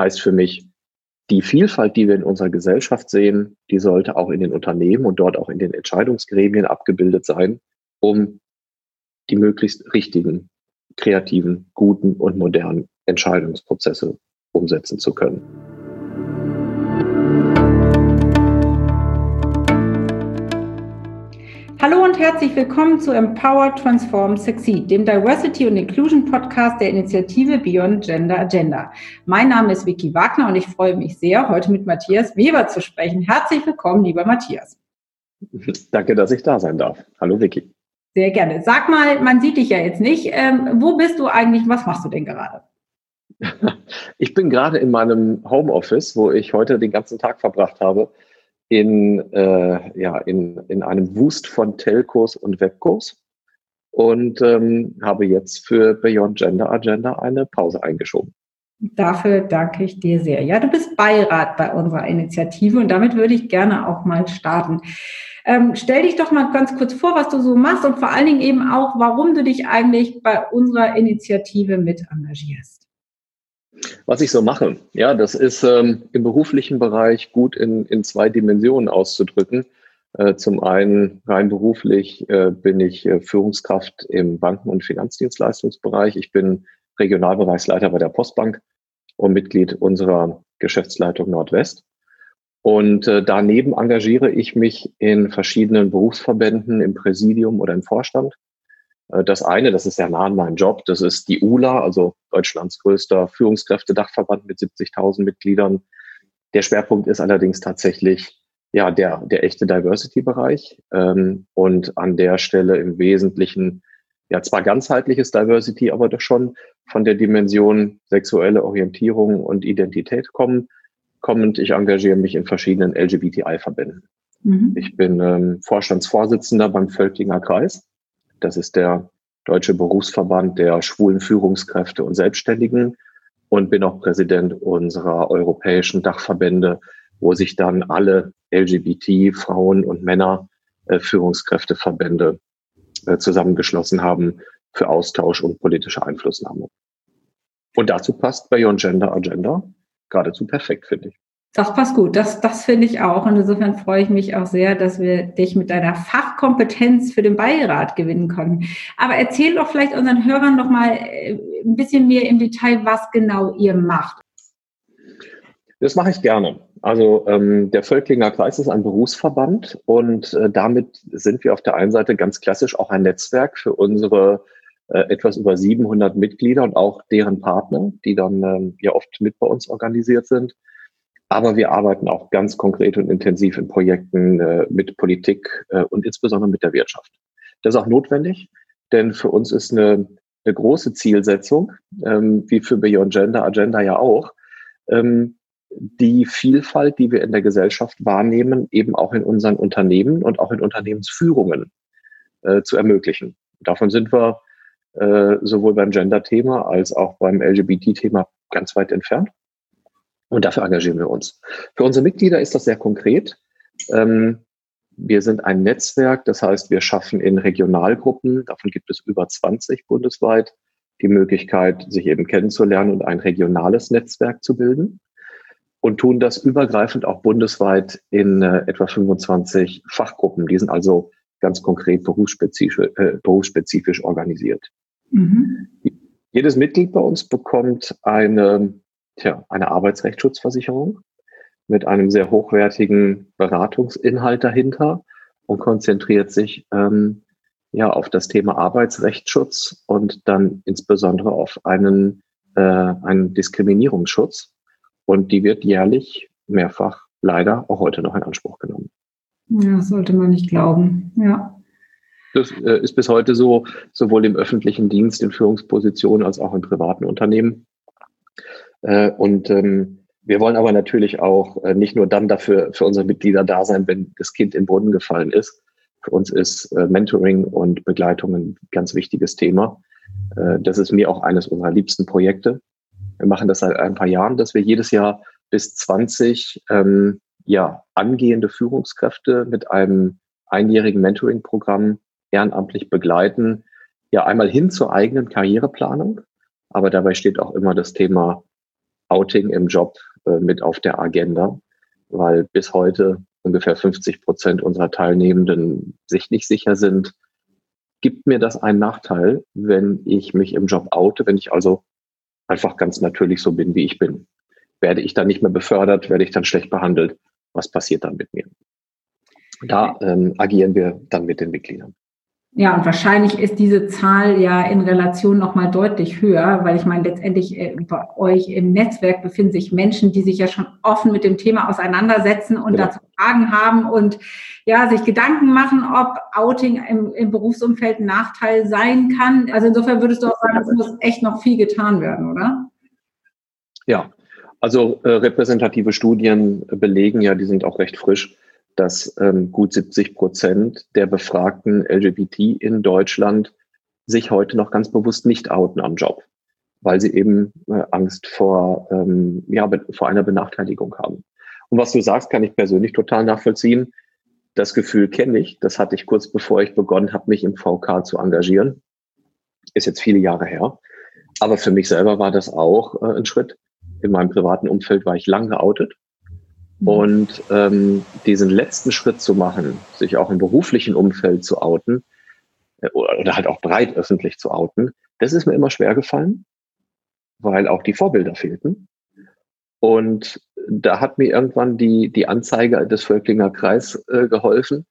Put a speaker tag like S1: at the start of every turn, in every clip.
S1: heißt für mich, die Vielfalt, die wir in unserer Gesellschaft sehen, die sollte auch in den Unternehmen und dort auch in den Entscheidungsgremien abgebildet sein, um die möglichst richtigen, kreativen, guten und modernen Entscheidungsprozesse umsetzen zu können.
S2: Hallo und herzlich willkommen zu Empower, Transform, Succeed, dem Diversity und Inclusion Podcast der Initiative Beyond Gender Agenda. Mein Name ist Vicky Wagner und ich freue mich sehr, heute mit Matthias Weber zu sprechen. Herzlich willkommen, lieber Matthias.
S1: Danke, dass ich da sein darf. Hallo Vicky.
S2: Sehr gerne. Sag mal, man sieht dich ja jetzt nicht. Ähm, wo bist du eigentlich? Was machst du denn gerade?
S1: Ich bin gerade in meinem Homeoffice, wo ich heute den ganzen Tag verbracht habe in, äh, ja, in, in einem Wust von Telcos und Webcos und ähm, habe jetzt für Beyond Gender Agenda eine Pause eingeschoben.
S2: Dafür danke ich dir sehr. Ja, du bist Beirat bei unserer Initiative und damit würde ich gerne auch mal starten. Ähm, stell dich doch mal ganz kurz vor, was du so machst und vor allen Dingen eben auch, warum du dich eigentlich bei unserer Initiative mit engagierst.
S1: Was ich so mache, ja, das ist ähm, im beruflichen Bereich gut in, in zwei Dimensionen auszudrücken. Äh, zum einen rein beruflich äh, bin ich äh, Führungskraft im Banken- und Finanzdienstleistungsbereich. Ich bin Regionalbereichsleiter bei der Postbank und Mitglied unserer Geschäftsleitung Nordwest. Und äh, daneben engagiere ich mich in verschiedenen Berufsverbänden im Präsidium oder im Vorstand das eine, das ist ja nah an meinem Job, das ist die ULA, also Deutschlands größter Führungskräftedachverband mit 70.000 Mitgliedern. Der Schwerpunkt ist allerdings tatsächlich ja der, der echte Diversity-Bereich ähm, und an der Stelle im Wesentlichen ja zwar ganzheitliches Diversity, aber doch schon von der Dimension sexuelle Orientierung und Identität kommen, kommend. Ich engagiere mich in verschiedenen LGBTI-Verbänden. Mhm. Ich bin ähm, Vorstandsvorsitzender beim Völklinger Kreis das ist der Deutsche Berufsverband der schwulen Führungskräfte und Selbstständigen und bin auch Präsident unserer europäischen Dachverbände, wo sich dann alle LGBT, Frauen und Männer äh, Führungskräfteverbände äh, zusammengeschlossen haben für Austausch und politische Einflussnahme. Und dazu passt Beyond Gender Agenda geradezu perfekt, finde ich.
S2: Das passt gut, das, das finde ich auch. Und insofern freue ich mich auch sehr, dass wir dich mit deiner Fachkompetenz für den Beirat gewinnen konnten. Aber erzähl doch vielleicht unseren Hörern noch mal äh, ein bisschen mehr im Detail, was genau ihr macht.
S1: Das mache ich gerne. Also ähm, der Völklinger Kreis ist ein Berufsverband und äh, damit sind wir auf der einen Seite ganz klassisch auch ein Netzwerk für unsere äh, etwas über 700 Mitglieder und auch deren Partner, die dann ähm, ja oft mit bei uns organisiert sind. Aber wir arbeiten auch ganz konkret und intensiv in Projekten äh, mit Politik äh, und insbesondere mit der Wirtschaft. Das ist auch notwendig, denn für uns ist eine, eine große Zielsetzung, ähm, wie für Beyond Gender Agenda ja auch, ähm, die Vielfalt, die wir in der Gesellschaft wahrnehmen, eben auch in unseren Unternehmen und auch in Unternehmensführungen äh, zu ermöglichen. Davon sind wir äh, sowohl beim Gender-Thema als auch beim LGBT-Thema ganz weit entfernt. Und dafür engagieren wir uns. Für unsere Mitglieder ist das sehr konkret. Ähm, wir sind ein Netzwerk, das heißt, wir schaffen in Regionalgruppen, davon gibt es über 20 bundesweit, die Möglichkeit, sich eben kennenzulernen und ein regionales Netzwerk zu bilden und tun das übergreifend auch bundesweit in äh, etwa 25 Fachgruppen. Die sind also ganz konkret berufsspezifisch, äh, berufsspezifisch organisiert. Mhm. Jedes Mitglied bei uns bekommt eine tja, eine Arbeitsrechtsschutzversicherung mit einem sehr hochwertigen Beratungsinhalt dahinter und konzentriert sich ähm, ja auf das Thema Arbeitsrechtsschutz und dann insbesondere auf einen, äh, einen Diskriminierungsschutz. Und die wird jährlich mehrfach leider auch heute noch in Anspruch genommen.
S2: Ja, sollte man nicht glauben. Ja.
S1: Das äh, ist bis heute so, sowohl im öffentlichen Dienst, in Führungspositionen als auch in privaten Unternehmen. Äh, und ähm, wir wollen aber natürlich auch äh, nicht nur dann dafür für unsere Mitglieder da sein, wenn das Kind in den Brunnen gefallen ist. Für uns ist äh, Mentoring und Begleitung ein ganz wichtiges Thema. das ist mir auch eines unserer liebsten Projekte. Wir machen das seit ein paar Jahren, dass wir jedes Jahr bis 20 ähm, ja, angehende Führungskräfte mit einem einjährigen Mentoring-Programm ehrenamtlich begleiten. Ja, einmal hin zur eigenen Karriereplanung, aber dabei steht auch immer das Thema Outing im Job äh, mit auf der Agenda, weil bis heute ungefähr 50 Prozent unserer Teilnehmenden sich nicht sicher sind, gibt mir das einen Nachteil, wenn ich mich im Job oute, wenn ich also einfach ganz natürlich so bin, wie ich bin? Werde ich dann nicht mehr befördert? Werde ich dann schlecht behandelt? Was passiert dann mit mir? Da ähm, agieren wir dann mit den Mitgliedern.
S2: Ja, und wahrscheinlich ist diese Zahl ja in Relation nochmal deutlich höher, weil ich meine, letztendlich äh, bei euch im Netzwerk befinden sich Menschen, die sich ja schon offen mit dem Thema auseinandersetzen und genau. dazu Fragen haben und ja, sich Gedanken machen, ob Outing im, im Berufsumfeld ein Nachteil sein kann. Also insofern würdest du auch sagen, es muss echt noch viel getan werden, oder?
S1: Ja, also äh, repräsentative Studien belegen ja, die sind auch recht frisch, dass ähm, gut 70 Prozent der befragten LGBT in Deutschland sich heute noch ganz bewusst nicht outen am Job, weil sie eben äh, Angst vor, ähm, ja, vor einer Benachteiligung haben. Und was du sagst, kann ich persönlich total nachvollziehen. Das Gefühl kenne ich. Das hatte ich kurz bevor ich begonnen habe, mich im VK zu engagieren. Ist jetzt viele Jahre her. Aber für mich selber war das auch äh, ein Schritt. In meinem privaten Umfeld war ich lang geoutet. Und ähm, diesen letzten Schritt zu machen, sich auch im beruflichen Umfeld zu outen äh, oder, oder halt auch breit öffentlich zu outen, das ist mir immer schwer gefallen, weil auch die Vorbilder fehlten. Und da hat mir irgendwann die, die Anzeige des Völklinger Kreis äh, geholfen,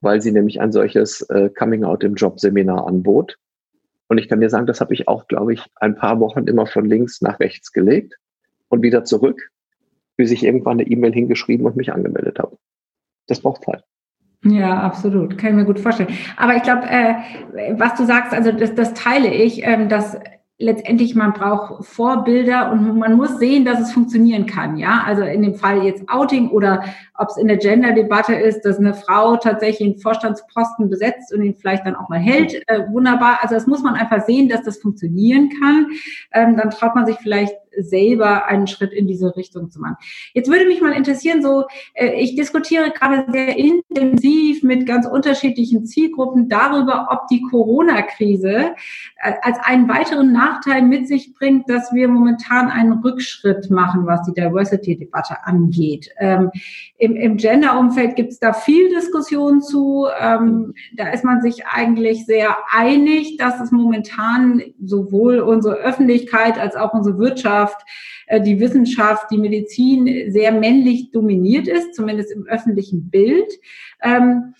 S1: weil sie nämlich ein solches äh, Coming-out im Job-Seminar anbot. Und ich kann dir sagen, das habe ich auch, glaube ich, ein paar Wochen immer von links nach rechts gelegt und wieder zurück bis ich irgendwann eine E-Mail hingeschrieben und mich angemeldet habe. Das braucht Zeit.
S2: Ja, absolut. Kann ich mir gut vorstellen. Aber ich glaube, äh, was du sagst, also das, das teile ich, ähm, dass letztendlich man braucht Vorbilder und man muss sehen, dass es funktionieren kann. Ja, also in dem Fall jetzt Outing oder ob es in der Gender-Debatte ist, dass eine Frau tatsächlich einen Vorstandsposten besetzt und ihn vielleicht dann auch mal hält. Äh, wunderbar. Also das muss man einfach sehen, dass das funktionieren kann. Ähm, dann traut man sich vielleicht selber einen Schritt in diese Richtung zu machen. Jetzt würde mich mal interessieren, so äh, ich diskutiere gerade sehr intensiv mit ganz unterschiedlichen Zielgruppen darüber, ob die Corona-Krise äh, als einen weiteren Nachteil mit sich bringt, dass wir momentan einen Rückschritt machen, was die Diversity-Debatte angeht. Ähm, Im im Gender-Umfeld gibt es da viel Diskussion zu. Ähm, da ist man sich eigentlich sehr einig, dass es momentan sowohl unsere Öffentlichkeit als auch unsere Wirtschaft Wirtschaft, äh, die Wissenschaft, die Medizin sehr männlich dominiert ist, zumindest im öffentlichen Bild. Ähm,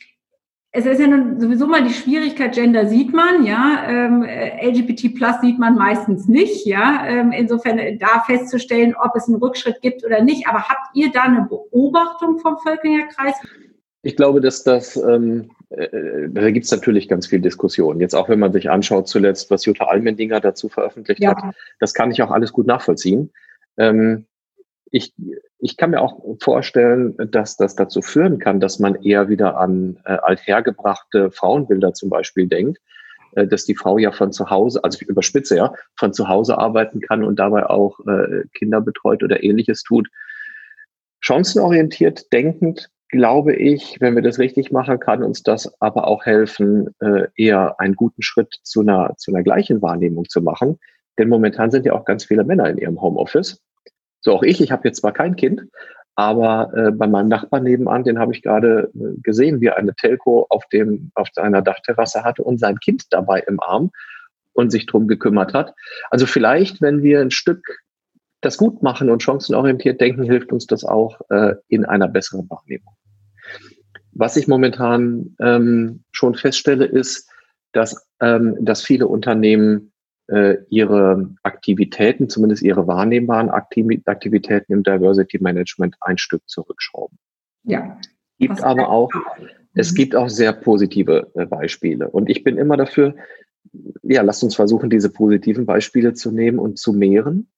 S2: es ist ja nun sowieso mal die Schwierigkeit, Gender sieht man, ja, ähm, LGBT Plus sieht man meistens nicht, ja. Ähm, insofern da festzustellen, ob es einen Rückschritt gibt oder nicht. Aber habt ihr da eine Beobachtung vom Völklinger Kreis?
S1: Ich glaube, dass das, ähm, äh, da gibt es natürlich ganz viel Diskussion. Jetzt auch, wenn man sich anschaut zuletzt, was Jutta Almendinger dazu veröffentlicht ja. hat, das kann ich auch alles gut nachvollziehen. Ähm, ich, ich kann mir auch vorstellen, dass das dazu führen kann, dass man eher wieder an äh, althergebrachte Frauenbilder zum Beispiel denkt, äh, dass die Frau ja von zu Hause, also ich überspitze ja, von zu Hause arbeiten kann und dabei auch äh, Kinder betreut oder ähnliches tut. Chancenorientiert denkend glaube ich, wenn wir das richtig machen, kann uns das aber auch helfen, äh, eher einen guten Schritt zu einer, zu einer gleichen Wahrnehmung zu machen. Denn momentan sind ja auch ganz viele Männer in ihrem Homeoffice. So auch ich, ich habe jetzt zwar kein Kind, aber äh, bei meinem Nachbarn nebenan, den habe ich gerade äh, gesehen, wie er eine Telco auf dem auf seiner Dachterrasse hatte und sein Kind dabei im Arm und sich drum gekümmert hat. Also vielleicht, wenn wir ein Stück das gut machen und chancenorientiert denken, hilft uns das auch äh, in einer besseren Wahrnehmung. Was ich momentan ähm, schon feststelle, ist, dass, ähm, dass viele Unternehmen äh, ihre Aktivitäten, zumindest ihre wahrnehmbaren Aktivitäten im Diversity Management ein Stück zurückschrauben. Ja. Gibt aber auch, es mhm. gibt auch sehr positive äh, Beispiele. Und ich bin immer dafür, ja, lasst uns versuchen, diese positiven Beispiele zu nehmen und zu mehren.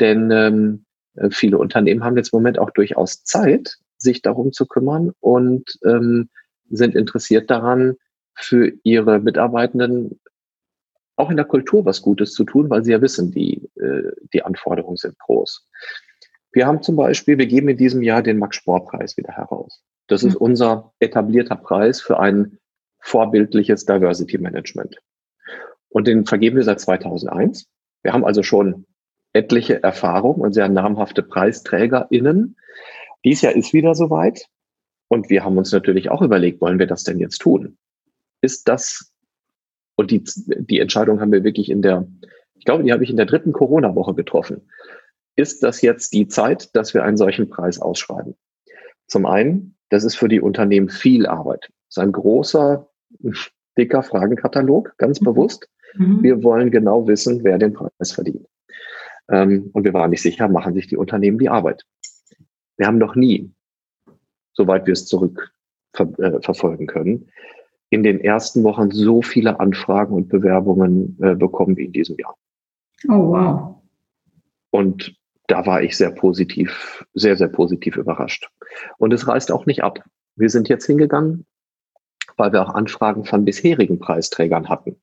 S1: Denn ähm, äh, viele Unternehmen haben jetzt im Moment auch durchaus Zeit, sich darum zu kümmern und ähm, sind interessiert daran, für ihre Mitarbeitenden auch in der Kultur was Gutes zu tun, weil sie ja wissen, die, äh, die Anforderungen sind groß. Wir haben zum Beispiel, wir geben in diesem Jahr den Max-Sport-Preis wieder heraus. Das ist mhm. unser etablierter Preis für ein vorbildliches Diversity Management. Und den vergeben wir seit 2001. Wir haben also schon etliche Erfahrung und sehr namhafte PreisträgerInnen. Dies Jahr ist wieder soweit. Und wir haben uns natürlich auch überlegt, wollen wir das denn jetzt tun? Ist das, und die, die Entscheidung haben wir wirklich in der, ich glaube, die habe ich in der dritten Corona-Woche getroffen. Ist das jetzt die Zeit, dass wir einen solchen Preis ausschreiben? Zum einen, das ist für die Unternehmen viel Arbeit. Das ist ein großer, dicker Fragenkatalog, ganz mhm. bewusst. Mhm. Wir wollen genau wissen, wer den Preis verdient. Ähm, und wir waren nicht sicher, machen sich die Unternehmen die Arbeit. Wir haben noch nie, soweit wir es zurück ver äh, können, in den ersten Wochen so viele Anfragen und Bewerbungen äh, bekommen wie in diesem Jahr.
S2: Oh, wow.
S1: Und da war ich sehr positiv, sehr, sehr positiv überrascht. Und es reißt auch nicht ab. Wir sind jetzt hingegangen, weil wir auch Anfragen von bisherigen Preisträgern hatten.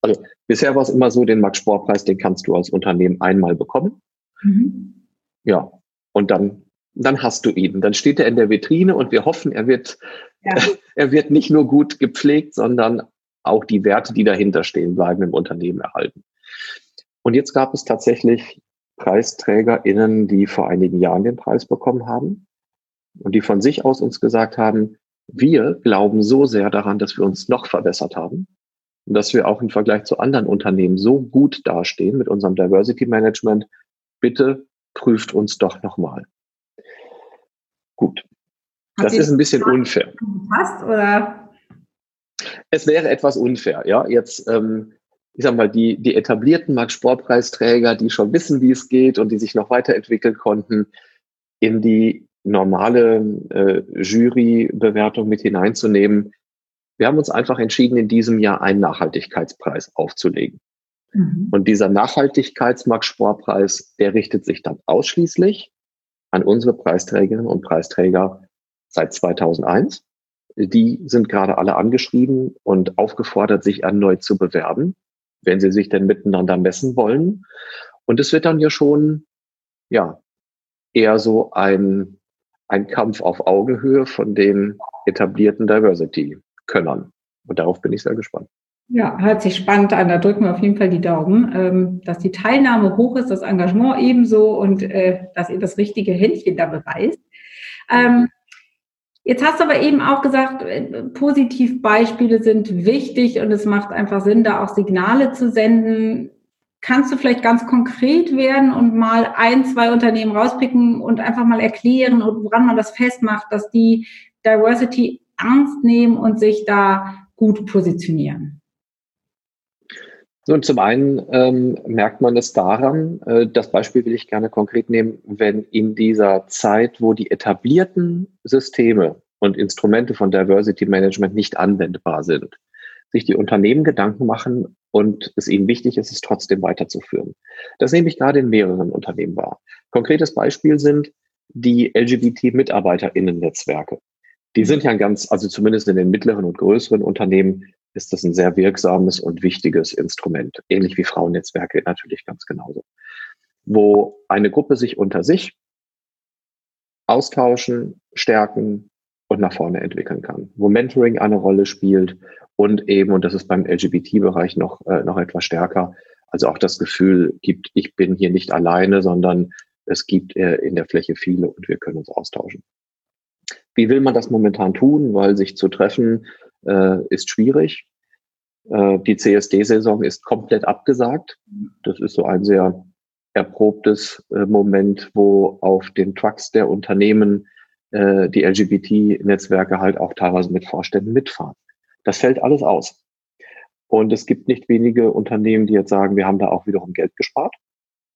S1: Also bisher war es immer so, den Max-Sportpreis, den kannst du als Unternehmen einmal bekommen. Mhm. Ja, und dann, dann hast du ihn. Dann steht er in der Vitrine und wir hoffen, er wird, ja. er wird nicht nur gut gepflegt, sondern auch die Werte, die dahinter stehen, bleiben im Unternehmen erhalten. Und jetzt gab es tatsächlich PreisträgerInnen, die vor einigen Jahren den Preis bekommen haben und die von sich aus uns gesagt haben, wir glauben so sehr daran, dass wir uns noch verbessert haben und dass wir auch im Vergleich zu anderen Unternehmen so gut dastehen mit unserem Diversity Management. Bitte prüft uns doch nochmal. Gut. Hat das ist ein bisschen unfair.
S2: Passt oder?
S1: Es wäre etwas unfair, ja. Jetzt, ähm, ich sag mal, die, die etablierten Max-Sportpreisträger, die schon wissen, wie es geht und die sich noch weiterentwickeln konnten, in die normale äh, Jurybewertung mit hineinzunehmen, wir haben uns einfach entschieden, in diesem Jahr einen Nachhaltigkeitspreis aufzulegen. Mhm. Und dieser Nachhaltigkeitsmarktsportpreis, der richtet sich dann ausschließlich an unsere Preisträgerinnen und Preisträger seit 2001. Die sind gerade alle angeschrieben und aufgefordert, sich erneut zu bewerben, wenn sie sich denn miteinander messen wollen. Und es wird dann ja schon, ja, eher so ein, ein Kampf auf Augenhöhe von den etablierten Diversity können. Und darauf bin ich sehr gespannt.
S2: Ja, hört sich spannend an. Da drücken wir auf jeden Fall die Daumen, ähm, dass die Teilnahme hoch ist, das Engagement ebenso und äh, dass ihr das richtige Händchen da beweist. Ähm, jetzt hast du aber eben auch gesagt, äh, Positivbeispiele sind wichtig und es macht einfach Sinn, da auch Signale zu senden. Kannst du vielleicht ganz konkret werden und mal ein, zwei Unternehmen rauspicken und einfach mal erklären, woran man das festmacht, dass die Diversity ernst nehmen und sich da gut positionieren?
S1: Nun, zum einen ähm, merkt man es daran, äh, das Beispiel will ich gerne konkret nehmen, wenn in dieser Zeit, wo die etablierten Systeme und Instrumente von Diversity Management nicht anwendbar sind, sich die Unternehmen Gedanken machen und es ihnen wichtig ist, es trotzdem weiterzuführen. Das nehme ich gerade in mehreren Unternehmen wahr. Konkretes Beispiel sind die LGBT-MitarbeiterInnen-Netzwerke. Die sind ja ganz, also zumindest in den mittleren und größeren Unternehmen ist das ein sehr wirksames und wichtiges Instrument. Ähnlich wie Frauennetzwerke natürlich ganz genauso. Wo eine Gruppe sich unter sich austauschen, stärken und nach vorne entwickeln kann. Wo Mentoring eine Rolle spielt und eben, und das ist beim LGBT-Bereich noch, äh, noch etwas stärker, also auch das Gefühl gibt, ich bin hier nicht alleine, sondern es gibt äh, in der Fläche viele und wir können uns austauschen. Wie will man das momentan tun? Weil sich zu treffen äh, ist schwierig. Äh, die CSD-Saison ist komplett abgesagt. Das ist so ein sehr erprobtes äh, Moment, wo auf den Trucks der Unternehmen äh, die LGBT-Netzwerke halt auch teilweise mit Vorständen mitfahren. Das fällt alles aus. Und es gibt nicht wenige Unternehmen, die jetzt sagen, wir haben da auch wiederum Geld gespart,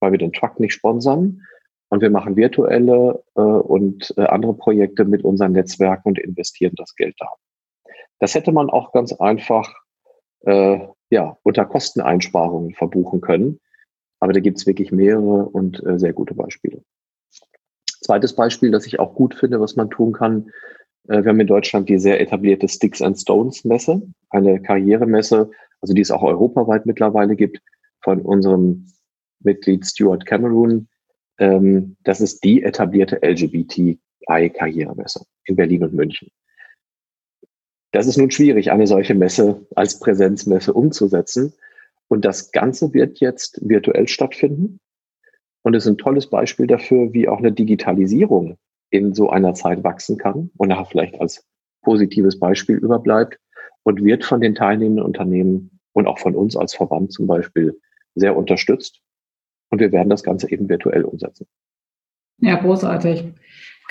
S1: weil wir den Truck nicht sponsern. Und wir machen virtuelle äh, und äh, andere Projekte mit unseren Netzwerken und investieren das Geld da. Das hätte man auch ganz einfach äh, ja, unter Kosteneinsparungen verbuchen können. Aber da gibt es wirklich mehrere und äh, sehr gute Beispiele. Zweites Beispiel, das ich auch gut finde, was man tun kann. Äh, wir haben in Deutschland die sehr etablierte Sticks and Stones Messe, eine Karrieremesse, also die es auch europaweit mittlerweile gibt, von unserem Mitglied Stuart Cameron, ähm, das ist die etablierte LGBTI-Karrieremesse in Berlin und München. Das ist nun schwierig, eine solche Messe als Präsenzmesse umzusetzen. Und das Ganze wird jetzt virtuell stattfinden. Und es ist ein tolles Beispiel dafür, wie auch eine Digitalisierung in so einer Zeit wachsen kann und nachher vielleicht als positives Beispiel überbleibt und wird von den teilnehmenden Unternehmen und auch von uns als Verband zum Beispiel sehr unterstützt. Und wir werden das Ganze eben virtuell umsetzen.
S2: Ja, großartig.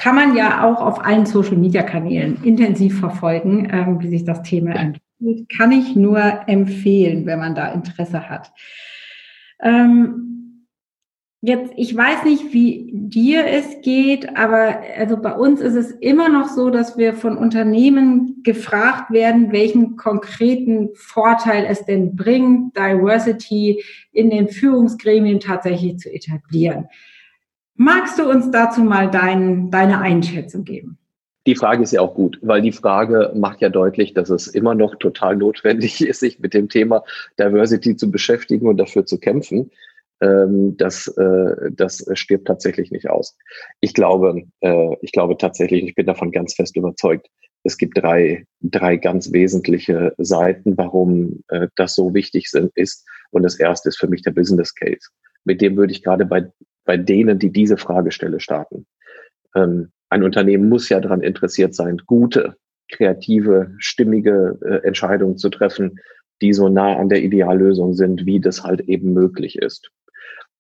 S2: Kann man ja auch auf allen Social-Media-Kanälen intensiv verfolgen, ähm, wie sich das Thema entwickelt. Kann ich nur empfehlen, wenn man da Interesse hat. Ähm, Jetzt, ich weiß nicht, wie dir es geht, aber also bei uns ist es immer noch so, dass wir von Unternehmen gefragt werden, welchen konkreten Vorteil es denn bringt, Diversity in den Führungsgremien tatsächlich zu etablieren. Magst du uns dazu mal dein, deine Einschätzung geben?
S1: Die Frage ist ja auch gut, weil die Frage macht ja deutlich, dass es immer noch total notwendig ist, sich mit dem Thema Diversity zu beschäftigen und dafür zu kämpfen ähm, das, äh, das stirbt tatsächlich nicht aus. Ich glaube, äh, ich glaube tatsächlich, ich bin davon ganz fest überzeugt, es gibt drei, drei ganz wesentliche Seiten, warum äh, das so wichtig ist. Und das erste ist für mich der Business Case. Mit dem würde ich gerade bei, bei denen, die diese Fragestelle starten. Ähm, ein Unternehmen muss ja daran interessiert sein, gute, kreative, stimmige äh, Entscheidungen zu treffen, die so nah an der Ideallösung sind, wie das halt eben möglich ist.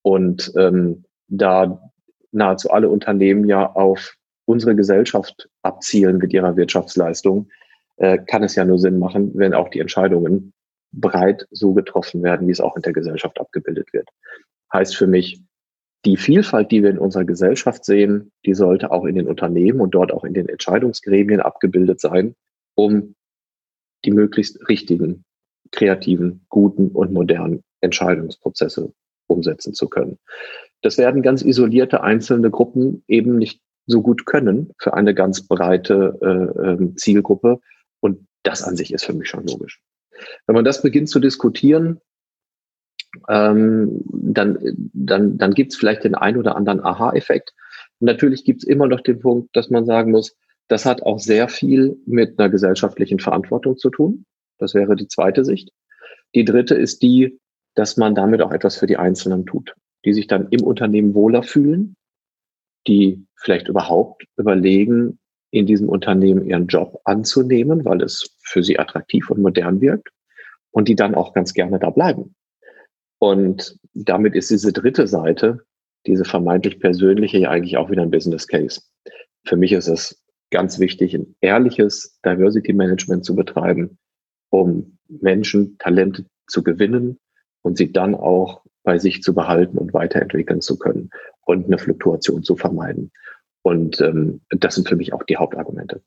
S1: Und ähm, da nahezu alle Unternehmen ja auf unsere Gesellschaft abzielen mit ihrer Wirtschaftsleistung, äh, kann es ja nur Sinn machen, wenn auch die Entscheidungen breit so getroffen werden, wie es auch in der Gesellschaft abgebildet wird. Heißt für mich, die Vielfalt, die wir in unserer Gesellschaft sehen, die sollte auch in den Unternehmen und dort auch in den Entscheidungsgremien abgebildet sein, um die möglichst richtigen, kreativen, guten und modernen Entscheidungsprozesse umsetzen zu können. Das werden ganz isolierte einzelne Gruppen eben nicht so gut können für eine ganz breite äh, ähm, Zielgruppe. Und das an sich ist für mich schon logisch. Wenn man das beginnt zu diskutieren, ähm, dann, dann, dann gibt es vielleicht den ein oder anderen Aha-Effekt. Natürlich gibt es immer noch den Punkt, dass man sagen muss, das hat auch sehr viel mit einer gesellschaftlichen Verantwortung zu tun. Das wäre die zweite Sicht. Die dritte ist die, dass man damit auch etwas für die Einzelnen tut, die sich dann im Unternehmen wohler fühlen, die vielleicht überhaupt überlegen, in diesem Unternehmen ihren Job anzunehmen, weil es für sie attraktiv und modern wirkt und die dann auch ganz gerne da bleiben. Und damit ist diese dritte Seite, diese vermeintlich persönliche, ja eigentlich auch wieder ein Business Case. Für mich ist es ganz wichtig, ein ehrliches Diversity Management zu betreiben, um Menschen, Talente zu gewinnen, und sie dann auch bei sich zu behalten und weiterentwickeln zu können und eine Fluktuation zu vermeiden. Und ähm, das sind für mich auch die Hauptargumente.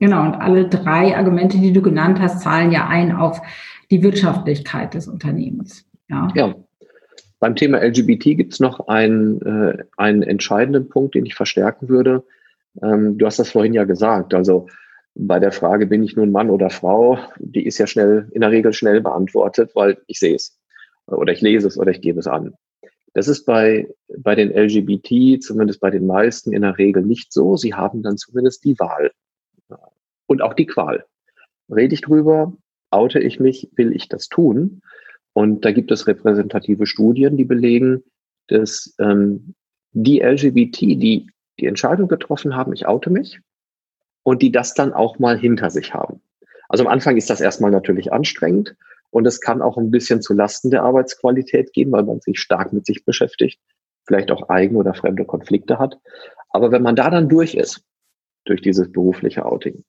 S2: Genau, und alle drei Argumente, die du genannt hast, zahlen ja ein auf die Wirtschaftlichkeit des Unternehmens. Ja.
S1: ja. Beim Thema LGBT gibt es noch einen, äh, einen entscheidenden Punkt, den ich verstärken würde. Ähm, du hast das vorhin ja gesagt. Also bei der Frage, bin ich nun Mann oder Frau, die ist ja schnell, in der Regel schnell beantwortet, weil ich sehe es oder ich lese es oder ich gebe es an. Das ist bei, bei den LGBT, zumindest bei den meisten, in der Regel nicht so. Sie haben dann zumindest die Wahl und auch die Qual. Rede ich drüber, oute ich mich, will ich das tun? Und da gibt es repräsentative Studien, die belegen, dass ähm, die LGBT, die die Entscheidung getroffen haben, ich oute mich, und die das dann auch mal hinter sich haben. Also am Anfang ist das erstmal natürlich anstrengend und es kann auch ein bisschen zu Lasten der Arbeitsqualität gehen, weil man sich stark mit sich beschäftigt, vielleicht auch eigene oder fremde Konflikte hat. Aber wenn man da dann durch ist, durch dieses berufliche Outing,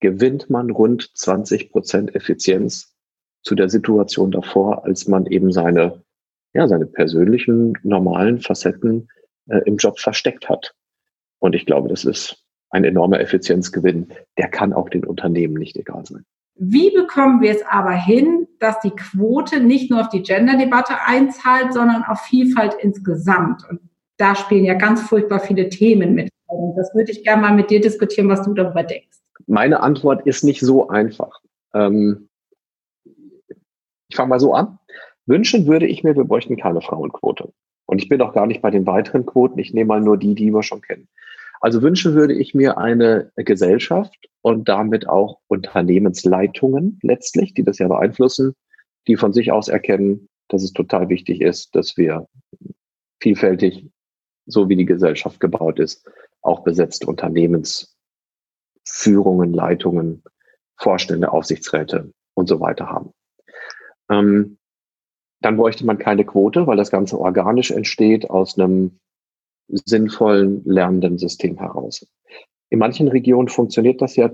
S1: gewinnt man rund 20 Prozent Effizienz zu der Situation davor, als man eben seine, ja, seine persönlichen, normalen Facetten äh, im Job versteckt hat. Und ich glaube, das ist ein enormer Effizienzgewinn. Der kann auch den Unternehmen nicht egal sein.
S2: Wie bekommen wir es aber hin, dass die Quote nicht nur auf die Gender-Debatte einzahlt, sondern auf Vielfalt insgesamt? Und da spielen ja ganz furchtbar viele Themen mit. Und das würde ich gerne mal mit dir diskutieren, was du darüber denkst.
S1: Meine Antwort ist nicht so einfach. Ähm, ich fange mal so an. Wünschen würde ich mir, wir bräuchten keine Frauenquote. Und ich bin auch gar nicht bei den weiteren Quoten. Ich nehme mal nur die, die wir schon kennen. Also wünschen würde ich mir eine Gesellschaft und damit auch Unternehmensleitungen letztlich, die das ja beeinflussen, die von sich aus erkennen, dass es total wichtig ist, dass wir vielfältig, so wie die Gesellschaft gebaut ist, auch besetzte Unternehmensführungen, Leitungen, Vorstände, Aufsichtsräte und so weiter haben. Ähm, dann bräuchte man keine Quote, weil das Ganze organisch entsteht aus einem sinnvollen lernenden System heraus. In manchen Regionen funktioniert das ja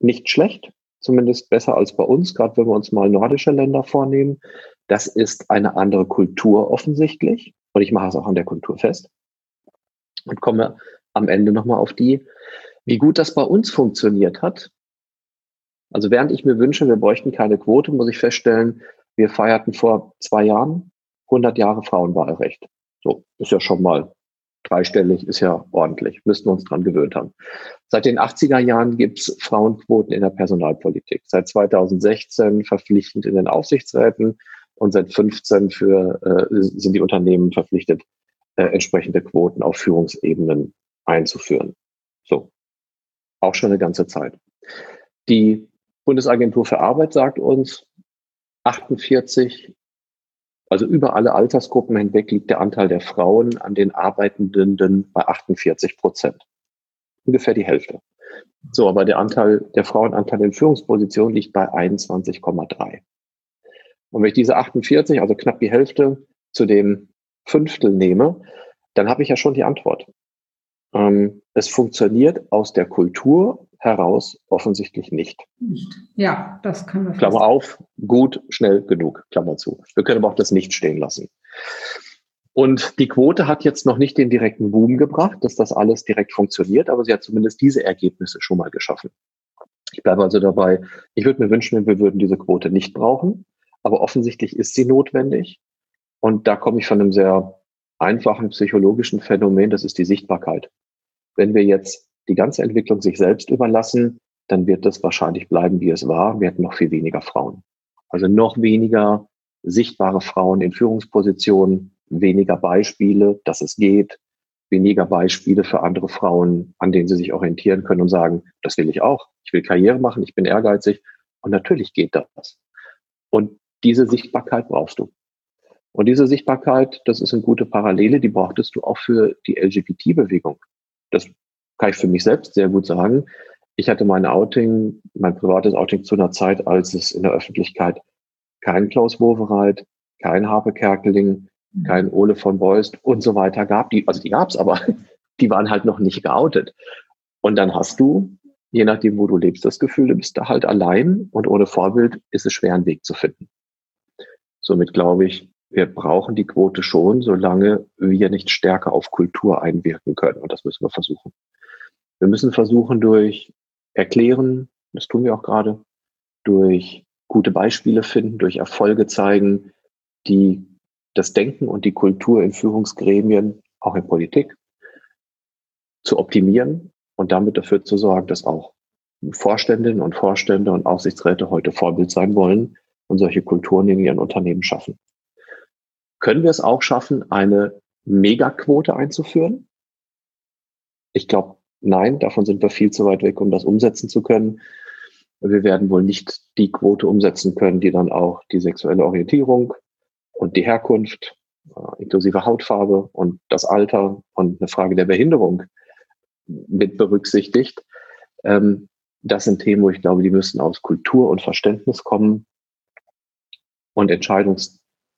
S1: nicht schlecht, zumindest besser als bei uns, gerade wenn wir uns mal nordische Länder vornehmen. Das ist eine andere Kultur offensichtlich und ich mache es auch an der Kultur fest und komme am Ende nochmal auf die, wie gut das bei uns funktioniert hat. Also während ich mir wünsche, wir bräuchten keine Quote, muss ich feststellen, wir feierten vor zwei Jahren 100 Jahre Frauenwahlrecht. So, ist ja schon mal dreistellig, ist ja ordentlich. Müssten wir uns dran gewöhnt haben. Seit den 80er Jahren gibt es Frauenquoten in der Personalpolitik. Seit 2016 verpflichtend in den Aufsichtsräten und seit 15 für, äh, sind die Unternehmen verpflichtet, äh, entsprechende Quoten auf Führungsebenen einzuführen. So. Auch schon eine ganze Zeit. Die Bundesagentur für Arbeit sagt uns, 48, also über alle Altersgruppen hinweg liegt der Anteil der Frauen an den Arbeitenden bei 48 Prozent. Ungefähr die Hälfte. So, aber der Anteil, der Frauenanteil in Führungspositionen liegt bei 21,3. Und wenn ich diese 48, also knapp die Hälfte, zu dem Fünftel nehme, dann habe ich ja schon die Antwort. Ähm, es funktioniert aus der Kultur heraus offensichtlich nicht. Nicht.
S2: Ja, das können wir.
S1: Klammer auf, gut, schnell genug, Klammer zu. Wir können aber auch das nicht stehen lassen. Und die Quote hat jetzt noch nicht den direkten Boom gebracht, dass das alles direkt funktioniert, aber sie hat zumindest diese Ergebnisse schon mal geschaffen. Ich bleibe also dabei, ich würde mir wünschen, wir würden diese Quote nicht brauchen, aber offensichtlich ist sie notwendig. Und da komme ich von einem sehr einfachen psychologischen Phänomen, das ist die Sichtbarkeit. Wenn wir jetzt die ganze Entwicklung sich selbst überlassen, dann wird das wahrscheinlich bleiben, wie es war. Wir hätten noch viel weniger Frauen. Also noch weniger sichtbare Frauen in Führungspositionen, weniger Beispiele, dass es geht, weniger Beispiele für andere Frauen, an denen sie sich orientieren können und sagen, das will ich auch. Ich will Karriere machen, ich bin ehrgeizig. Und natürlich geht das. Und diese Sichtbarkeit brauchst du. Und diese Sichtbarkeit, das ist eine gute Parallele, die brauchtest du auch für die LGBT-Bewegung. Das kann ich für mich selbst sehr gut sagen. Ich hatte mein Outing, mein privates Outing zu einer Zeit, als es in der Öffentlichkeit kein Klaus Wowereit, kein Harpe Kerkeling, mhm. kein Ole von Beust und so weiter gab. Die, also die gab's, aber die waren halt noch nicht geoutet. Und dann hast du, je nachdem, wo du lebst, das Gefühl, du bist da halt allein und ohne Vorbild ist es schwer, einen Weg zu finden. Somit glaube ich, wir brauchen die Quote schon, solange wir nicht stärker auf Kultur einwirken können. Und das müssen wir versuchen. Wir müssen versuchen, durch Erklären, das tun wir auch gerade, durch gute Beispiele finden, durch Erfolge zeigen, die das Denken und die Kultur in Führungsgremien, auch in Politik, zu optimieren und damit dafür zu sorgen, dass auch Vorständinnen und Vorstände und Aufsichtsräte heute Vorbild sein wollen und solche Kulturen in ihren Unternehmen schaffen. Können wir es auch schaffen, eine Megaquote einzuführen? Ich glaube, nein, davon sind wir viel zu weit weg, um das umsetzen zu können. Wir werden wohl nicht die Quote umsetzen können, die dann auch die sexuelle Orientierung und die Herkunft, äh, inklusive Hautfarbe und das Alter und eine Frage der Behinderung mit berücksichtigt. Ähm, das sind Themen, wo ich glaube, die müssen aus Kultur und Verständnis kommen und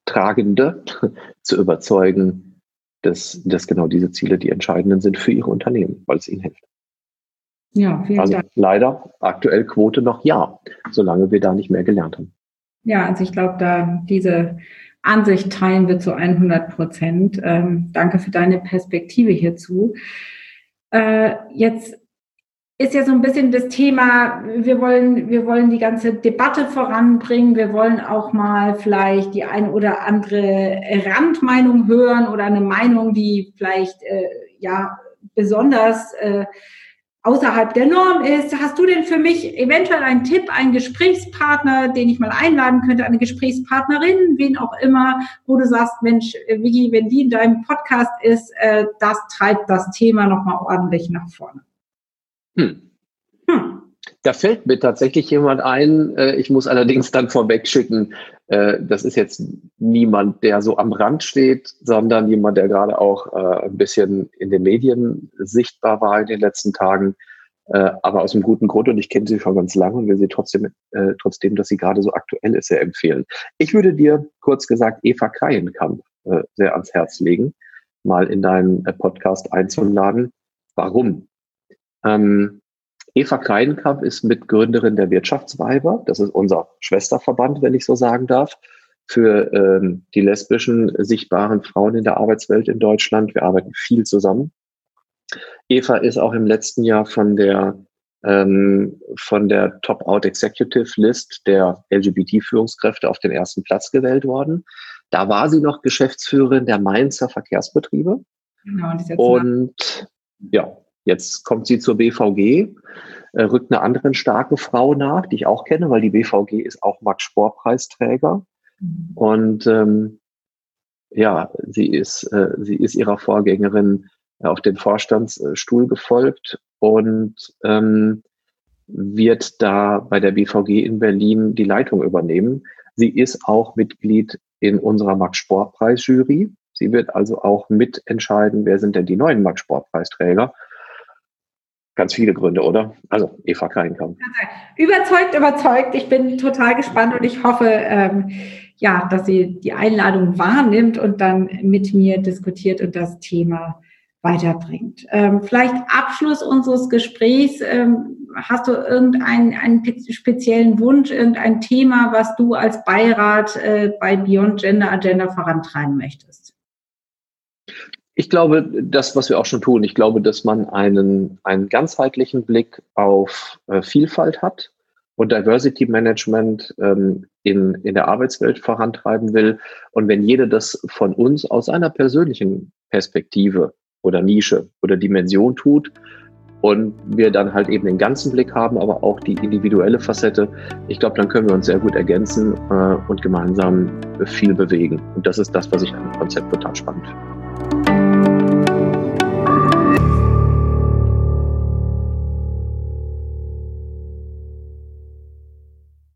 S1: Entscheidungstragende zu überzeugen, dass, dass genau diese Ziele die entscheidenden sind für ihre Unternehmen, weil es ihnen hilft. Ja, vielen also Dank. leider aktuell Quote noch ja, solange wir da nicht mehr gelernt haben.
S2: Ja, also ich glaube, da diese Ansicht teilen wir zu 100 Prozent. Ähm, danke für deine Perspektive hierzu. Äh, jetzt ist ja so ein bisschen das Thema, wir wollen, wir wollen die ganze Debatte voranbringen. Wir wollen auch mal vielleicht die ein oder andere Randmeinung hören oder eine Meinung, die vielleicht, äh, ja, besonders äh, außerhalb der Norm ist. Hast du denn für mich eventuell einen Tipp, einen Gesprächspartner, den ich mal einladen könnte, eine Gesprächspartnerin, wen auch immer, wo du sagst, Mensch, äh, Vicky, wenn die in deinem Podcast ist, äh, das treibt das Thema nochmal ordentlich nach vorne.
S1: Hm. Hm. Da fällt mir tatsächlich jemand ein. Äh, ich muss allerdings dann vorweg schicken, äh, das ist jetzt niemand, der so am Rand steht, sondern jemand, der gerade auch äh, ein bisschen in den Medien sichtbar war in den letzten Tagen. Aber aus einem guten Grund und ich kenne sie schon ganz lange und will sie trotzdem, trotzdem, dass sie gerade so aktuell ist, sehr empfehlen. Ich würde dir kurz gesagt Eva Kreienkamp sehr ans Herz legen, mal in deinen Podcast einzuladen. Warum? Ähm, Eva Kleinkamp ist Mitgründerin der Wirtschaftsweiber. Das ist unser Schwesterverband, wenn ich so sagen darf, für ähm, die lesbischen sichtbaren Frauen in der Arbeitswelt in Deutschland. Wir arbeiten viel zusammen. Eva ist auch im letzten Jahr von der ähm, von der Top-Out Executive List der LGBT-Führungskräfte auf den ersten Platz gewählt worden. Da war sie noch Geschäftsführerin der Mainzer Verkehrsbetriebe. Genau, und ja, Jetzt kommt sie zur BVG, äh, rückt eine andere starke Frau nach, die ich auch kenne, weil die BVG ist auch Max-Sport-Preisträger. Mhm. Und ähm, ja, sie ist, äh, sie ist ihrer Vorgängerin äh, auf den Vorstandsstuhl gefolgt und ähm, wird da bei der BVG in Berlin die Leitung übernehmen. Sie ist auch Mitglied in unserer Max-Sport-Preis-Jury. Sie wird also auch mitentscheiden, wer sind denn die neuen Max-Sport-Preisträger ganz viele Gründe, oder? Also Eva Kleinkamp.
S2: Überzeugt, überzeugt. Ich bin total gespannt und ich hoffe, ähm, ja, dass sie die Einladung wahrnimmt und dann mit mir diskutiert und das Thema weiterbringt. Ähm, vielleicht Abschluss unseres Gesprächs. Ähm, hast du irgendeinen einen speziellen Wunsch, irgendein Thema, was du als Beirat äh, bei Beyond Gender Agenda vorantreiben möchtest?
S1: Ich glaube, das, was wir auch schon tun, ich glaube, dass man einen, einen ganzheitlichen Blick auf äh, Vielfalt hat und Diversity Management ähm, in, in der Arbeitswelt vorantreiben will. Und wenn jeder das von uns aus einer persönlichen Perspektive oder Nische oder Dimension tut und wir dann halt eben den ganzen Blick haben, aber auch die individuelle Facette, ich glaube, dann können wir uns sehr gut ergänzen äh, und gemeinsam viel bewegen. Und das ist das, was ich an dem Konzept total spannend finde.